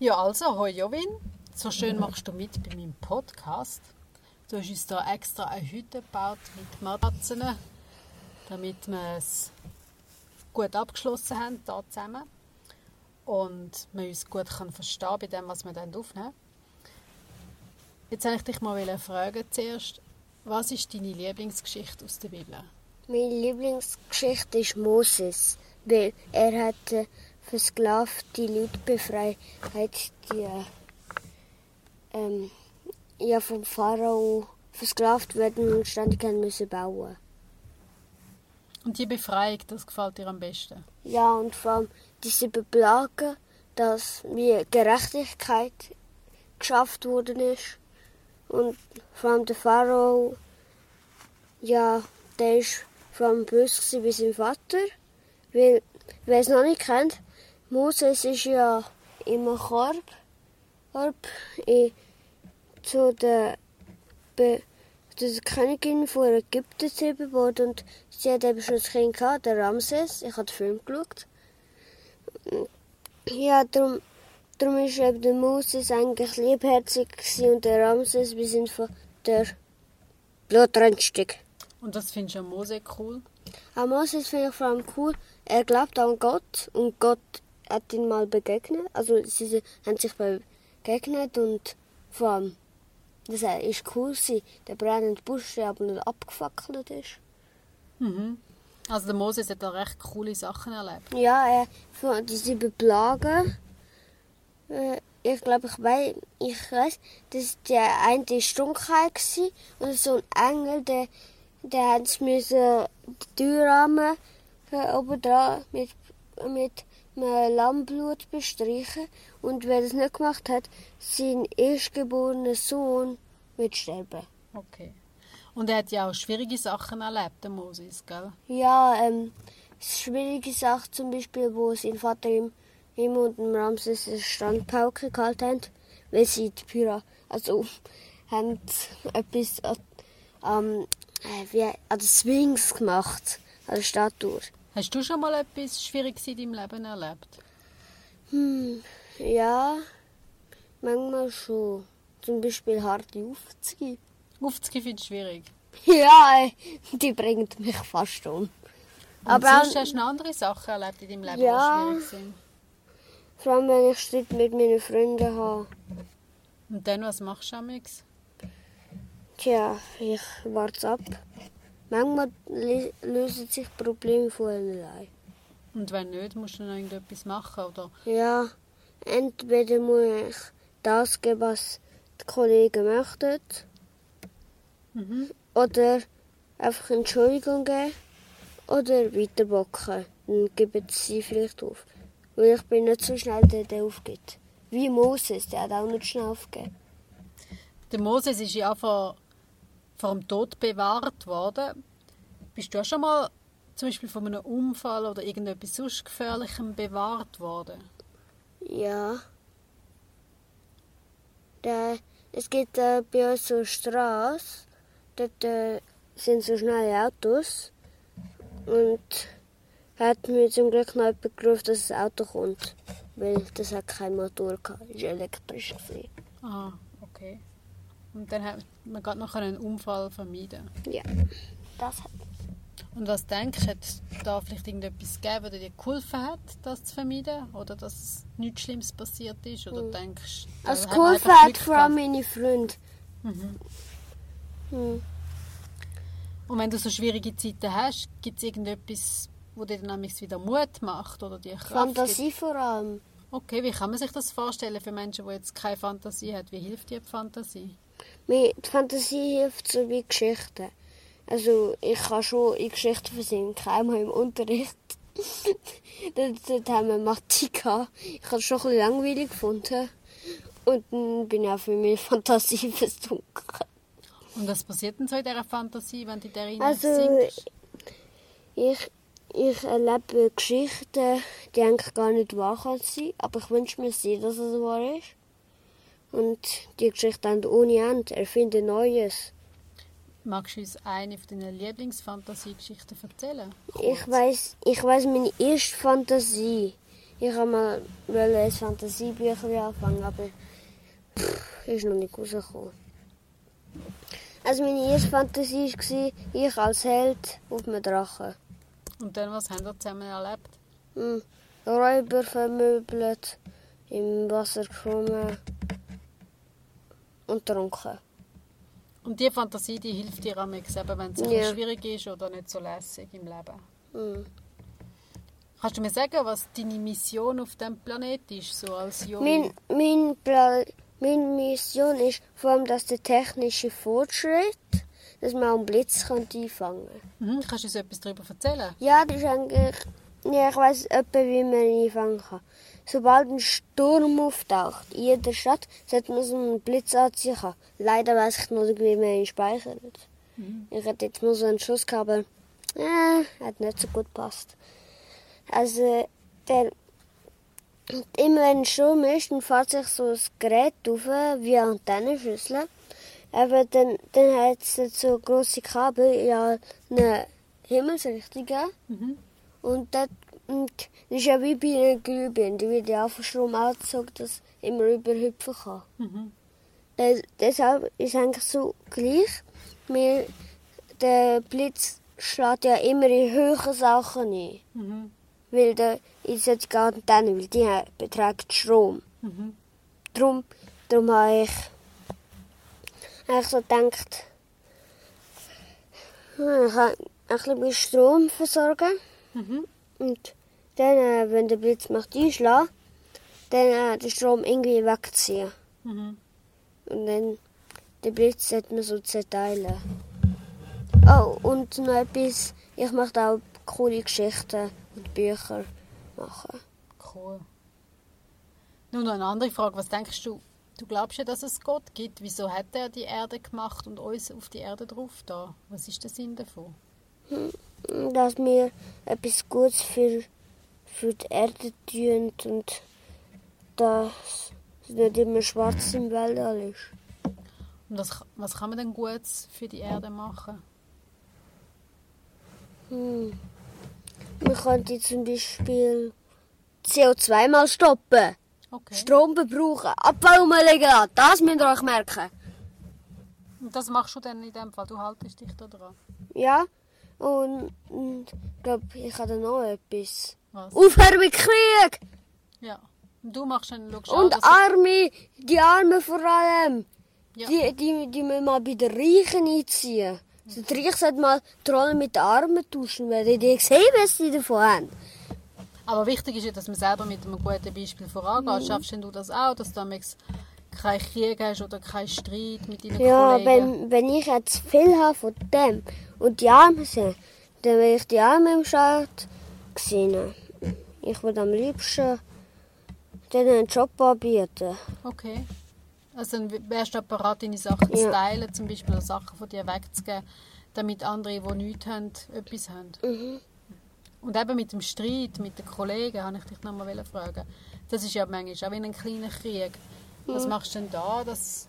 Ja, also, hoi Jovin. So schön machst du mit bei meinem Podcast. Du hast uns hier extra eine Hütte gebaut mit Matratzen, damit wir es gut abgeschlossen haben, hier zusammen. Und man uns gut kann verstehen bei dem, was wir dann aufnehmen. Jetzt wollte ich dich mal fragen zuerst, was ist deine Lieblingsgeschichte aus der Bibel? Meine Lieblingsgeschichte ist Moses, weil er hat äh, versklavte Leute befreit, die ähm, ja, vom Pharao versklavt werden und ständig haben müssen bauen. Und die Befreiung, das gefällt dir am besten? Ja, und vor allem diese Beplagen, dass wie Gerechtigkeit geschafft worden ist. Und vor allem der Pharao, ja, der ist vor allem böse wie sein Vater. Weil, wer es noch nicht kennt, Moses ist ja im Korb, Korb in, zu der, Be, zu der Königin von Ägypten getrieben worden und sie hat eben schon ein Kind gehabt, der Ramses. Ich habe den Film geschaut. Ja, darum, darum ist eben der Moses eigentlich liebherzig und der Ramses, wir sind von der Blutrünstig. Und das findest du an Mose cool? An Moses finde ich vor allem cool, er glaubt an Gott und Gott hat ihn mal begegnet. Also sie haben sich begegnet und vor allem, das ist cool, gewesen, der brennende Busch, der aber nicht abgefackelt ist. Mhm. Also der Moses hat da recht coole Sachen erlebt. Ja, er für diese Beplagen. Äh, ich glaube, ich weiß, ich weiß, dass der eine ist Dunkelheit war und so ein Engel, der, der hat müssen die Türrahmen äh, oben dran mit, mit einem Lammblut bestreichen und wer das nicht gemacht hat, sein erstgeborener Sohn wird sterben. Okay. Und er hat ja auch schwierige Sachen erlebt, der Moses, gell? Ja, ähm, schwierige Sachen zum Beispiel, wo sein Vater ihm, ihm und dem Ramses eine Standpauke gehalten haben, weil sie die Pyra, also haben etwas ähm, äh, wie, an der Sphinx gemacht, an der Statue. Hast du schon mal etwas Schwieriges in deinem Leben erlebt? Hm, ja, manchmal schon. Zum Beispiel harte Aufzüge. Aufzüge findest du schwierig? Ja, die bringt mich fast um. Und Aber sonst hast du noch andere Sachen erlebt in deinem Leben, Ja. die schwierig sind? vor allem, wenn ich Streit mit meinen Freunden habe. Und dann, was machst du amix? Tja, ich warte ab. Manchmal lösen sich Probleme von allein. Und wenn nicht, musst du noch irgendetwas machen, oder? Ja, entweder muss ich das geben, was die Kollegen möchten, Mhm. oder einfach Entschuldigung geben, oder weiterbocken. Dann geben sie vielleicht auf. Weil ich bin nicht so schnell, der, der aufgibt. Wie Moses, der hat auch nicht schnell aufgegeben. Der Moses ist ja vor, vor dem Tod bewahrt worden. Bist du auch schon mal zum Beispiel von einem Unfall oder irgendetwas sonst Gefährlichem bewahrt worden? Ja. Da, es gibt äh, bei uns so Straße, dort äh, sind so schnelle Autos. Und hat mir zum Glück noch jemand gerufen, dass ein Auto kommt. Weil das hat kein Motor gehabt, es war elektrisch. gewesen. Ah, okay. Und dann hat man gerade noch einen Unfall vermeiden. Ja. Das hat. Und was denkst du, hat da vielleicht irgendetwas gegeben, das dir geholfen hat, das zu vermeiden? Oder dass nichts Schlimmes passiert ist? Oder Hm. denkst du, da Als hat man geholfen hat vor allem meine Freunde. Mhm. Hm. Und wenn du so schwierige Zeiten hast, gibt es irgendetwas, wo dir dann nämlich wieder Mut macht oder dir Kraft Fantasie vor allem. Gibt? Okay, wie kann man sich das vorstellen für Menschen, die jetzt keine Fantasie haben? Wie hilft dir die Fantasie? Die Fantasie hilft so wie Geschichten. Also ich kann schon in Geschichten versinken, einmal im Unterricht. dort, haben wir Mathe gehabt. Ich habe es schon ein bisschen langweilig gefunden. Und dann bin ich auch für meine Fantasie versunken. Und was passiert denn so in dieser Fantasie, wenn du darin Also sinkst? ich, ich erlebe Geschichten, die eigentlich gar nicht wahr können sein aber ich wünsche mir sehr, dass es wahr ist. Und die Geschichten haben ohne Ende, erfinden Neues. Magst du uns eine von deinen Lieblingsfantasiegeschichten erzählen? Ich weiß, ich weiß meine erste Fantasie Ich habe mal ein Fantasiebüchlein anfangen, aber pff, ist noch nicht rausgekommen. Also meine erste Fantasie war, ich als Held auf einem Drachen. Und dann, was haben wir zusammen erlebt? Hm. Räuber vermöbelt, im Wasser geschwommen und getrunken. Und die Fantasie, die hilft dir am eben, wenn es Ja. schwierig ist oder nicht so lässig im Leben. Hm. Kannst du mir sagen, was deine Mission auf diesem Planet ist, so als Junge? Mein, mein meine Mission ist vor allem, dass der technische Fortschritt, dass man einen Blitz kann einfangen kann. Mhm. Kannst du uns etwas darüber erzählen? Ja, das ist eigentlich. Ja, ich weiß etwa, wie man ihn einfangen kann. Sobald ein Sturm auftaucht in jeder Stadt, sollte man so einen Blitz anziehen können. Leider weiß ich noch nicht, wie man ihn speichert. Ich hätte jetzt nur so einen Schuss gehabt, aber äh, hat nicht so gut gepasst. Also, der, immer wenn ein Sturm ist, dann fährt sich so ein Gerät auf, wie Antennenschüssel. Aber dann, dann hat es so grosse Kabel, ja, eine Himmelsrichtung. Mhm. Und das, und das ist ja wie bei einer Glühbirne, die wird ja auch von Strom angezogen, dass immer überhüpfen kann. Mhm. Das, deshalb ist eigentlich so gleich. Wir, der Blitz schlägt ja immer in höhere Sachen ein. Mhm. Weil der ist jetzt gar nicht dann, weil die beträgt Strom. Mhm. Darum, darum habe ich eigentlich so gedacht, ich kann ein bisschen mit Strom versorgen. Mhm. Und dann, äh, wenn der Blitz macht einschlagen, dann äh, den Strom irgendwie wegziehen. Mhm. Und dann den Blitz sollte man so zerteilen. Oh, und noch etwas, ich möchte auch coole Geschichten und Bücher machen. Cool. Nun noch eine andere Frage. Was denkst du? Du glaubst ja, dass es Gott gibt. Wieso hat er die Erde gemacht und uns auf die Erde drauf da? Was ist der Sinn davon? Dass wir etwas Gutes für, für die Erde tun und dass es nicht immer schwarz im Weltall ist. Und was, was kann man denn Gutes für die Erde machen? Hm. Man könnte zum Beispiel CO2 mal stoppen. Okay. Strom verbrauchen, Abbau umlegen lassen. Das müsst ihr euch merken. Und das machst du dann in dem Fall? Du haltest dich da dran? Ja, und, und ich glaube, ich habe noch etwas. Was? Aufhören mit Krieg! Ja. Und du machst dann, schaust Und Arme, die Armen vor allem. Ja. Die, die, die müssen mal bei den Reichen einziehen. Also die Reichen sollten mal die Rolle mit den Armen tauschen, weil die, die sehen, was sie davon haben. Aber wichtig ist ja, dass man selber mit einem guten Beispiel vorangeht. Schaffst denn du das auch, dass du damals keinen Krieg hast oder keinen Streit mit deinen Ja, Kollegen? wenn, wenn ich jetzt viel habe von dem und die Armen sind, dann will ich die Armen im Schaut sehen. Ich würde am liebsten denen einen Job anbieten. Okay. Also dann wärst du auch bereit, deine Sachen zu Ja. teilen, zum Beispiel Sachen von dir wegzugeben, damit andere, die nichts haben, etwas haben. Mhm. Und eben mit dem Streit mit den Kollegen, habe ich dich noch mal fragen. Das ist ja manchmal auch wie ein kleiner Krieg. Was Mhm. machst du denn da, dass,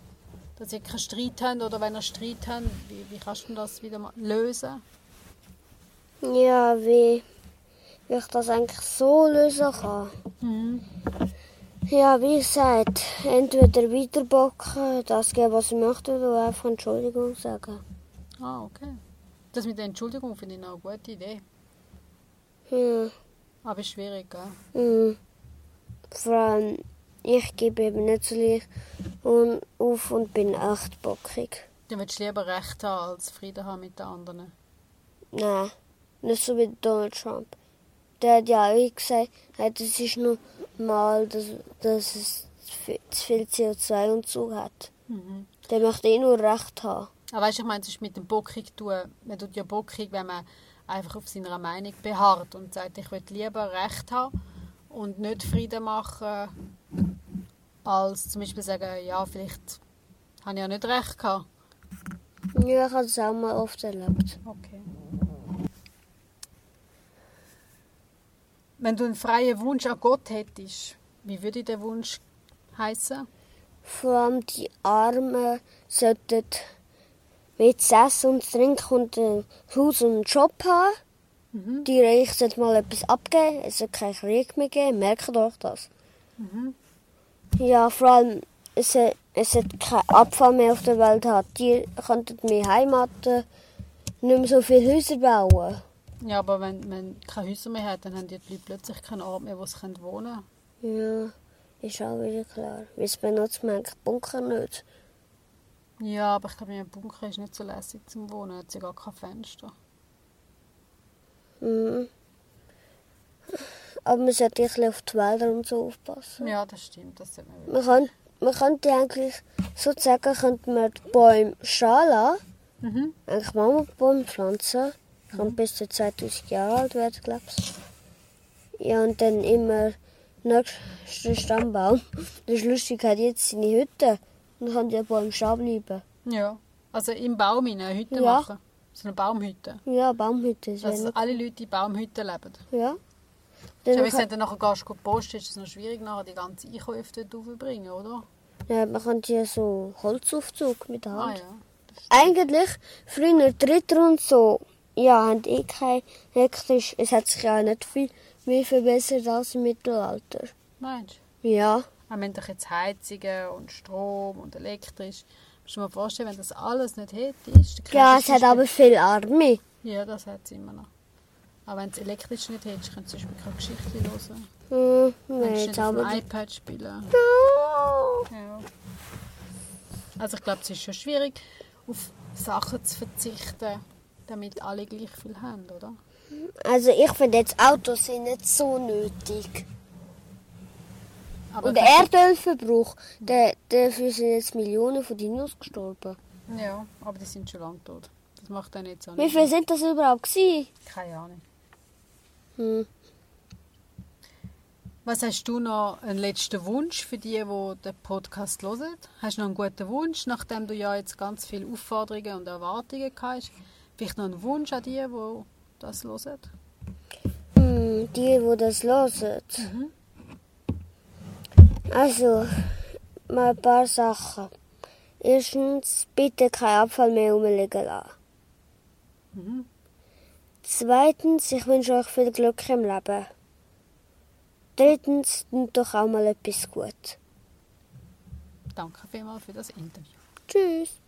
dass ihr keinen Streit habt? Oder wenn ihr Streit habt, wie, wie kannst du das wieder mal lösen? Ja, wie, wie ich das eigentlich so lösen kann. Mhm. Ja, wie gesagt, entweder weiterbocken, das geben, was ich möchte, oder einfach Entschuldigung sagen. Ah, okay. Das mit der Entschuldigung finde ich eine gute Idee. Ja. Aber schwierig, gell? Mhm. Vor allem, ich gebe eben nicht so leicht und auf und bin echt bockig. Du willst lieber Recht haben, als Frieden haben mit den anderen. Nein, nicht so wie Donald Trump. Der hat ja auch gesagt, das ist normal, dass, dass es zu viel- zu viel CO2 und so hat. Mhm. Der möchte eh nur Recht haben. Aber weißt du, ich meine, es ist mit dem Bockig tun. Man tut ja bockig, wenn man einfach auf seiner Meinung beharrt und sagt, ich will lieber Recht haben und nicht Frieden machen, als zum Beispiel sagen, ja, vielleicht habe ich ja nicht Recht gehabt. Ja, ich habe das auch mal oft erlebt. Okay. Wenn du einen freien Wunsch an Gott hättest, wie würde der Wunsch heißen? Vor allem die Armen sollten mit essen und trinken und ein Haus und einen Job haben. Mhm. Die Reich sollte mal etwas abgeben, es soll keinen Krieg mehr geben, merkt euch das. Mhm. Ja, vor allem, es, es sollte keinen Abfall mehr auf der Welt haben. Die könnten mehr Heimaten, nicht mehr so viele Häuser bauen. Ja, aber wenn man keine Häuser mehr hat, dann haben die Leute plötzlich keinen Ort mehr, wo sie können wohnen Ja, ist auch wieder klar. Weil es benutzt man eigentlich Bunker nicht. können. Ja, aber ich glaube, ein Bunker ist nicht so lässig zum Wohnen. Hat ja gar kein Fenster. Mhm. Aber man sollte ein bisschen auf die Wälder und so aufpassen. Ja, das stimmt. Das sollte man Man, kann, man könnte eigentlich, sozusagen, könnte man die Bäume schalen, Mhm. eigentlich Mammutbäume pflanzen. Kann bis zu 2000 Jahre alt werden, glaube ich. Ja, und dann immer nächsten Stammbaum. Das ist lustig, hat jetzt seine Hütte. Dann kann der Baum stehen bleiben. Ja. Also im Baum hinein eine Hütte Ja. machen. So eine Baumhütte. Ja, Baumhütte. Das Dass wäre alle Leute in Baumhütten leben. ja. Dann wenn du dann nachher gehst, gehst posten, ist es noch schwierig, nachher die ganze Einkäufe dort aufzubringen, oder? ja, man kann hier so Holzaufzug mit der Ah Hand. ja. Eigentlich, früher Dritter und so, ja, haben eh kein elektrisch. Es hat sich ja nicht viel mehr verbessert als im Mittelalter. Meinst Ja, du? Wir haben doch jetzt Heizungen und Strom und elektrisch. Musst du dir mal vorstellen, wenn das alles nicht hätte, ist ja, es hat aber viel Arme. Ja, das hat es immer noch. Aber wenn du es elektrisch nicht hättest, könntest du zum Beispiel keine Geschichte hören. Hm, nein, nicht jetzt auf aber. dem iPad spielen. Oh. Ja. Also ich glaube, es ist schon schwierig, auf Sachen zu verzichten, damit alle gleich viel haben, oder? Also ich finde jetzt Autos sind nicht so nötig. Aber Und der Erdölverbrauch, der, dafür sind jetzt Millionen von Dinos gestorben. Ja, aber die sind schon lange tot. Das macht dann jetzt auch Wie nicht. viele sind das überhaupt gewesen? Keine Ahnung. Hm. Was hast du noch einen letzten Wunsch für die, die den Podcast hören? Hast du noch einen guten Wunsch, nachdem du ja jetzt ganz viele Aufforderungen und Erwartungen hast? Vielleicht noch einen Wunsch an die, die das hören? Hm, die, die das hören. Mhm. Also, mal ein paar Sachen. Erstens, bitte kein Abfall mehr rumliegen lassen. Mhm. Zweitens, ich wünsche euch viel Glück im Leben. Drittens, tut doch auch mal etwas gut. Danke vielmals für das Interview. Tschüss.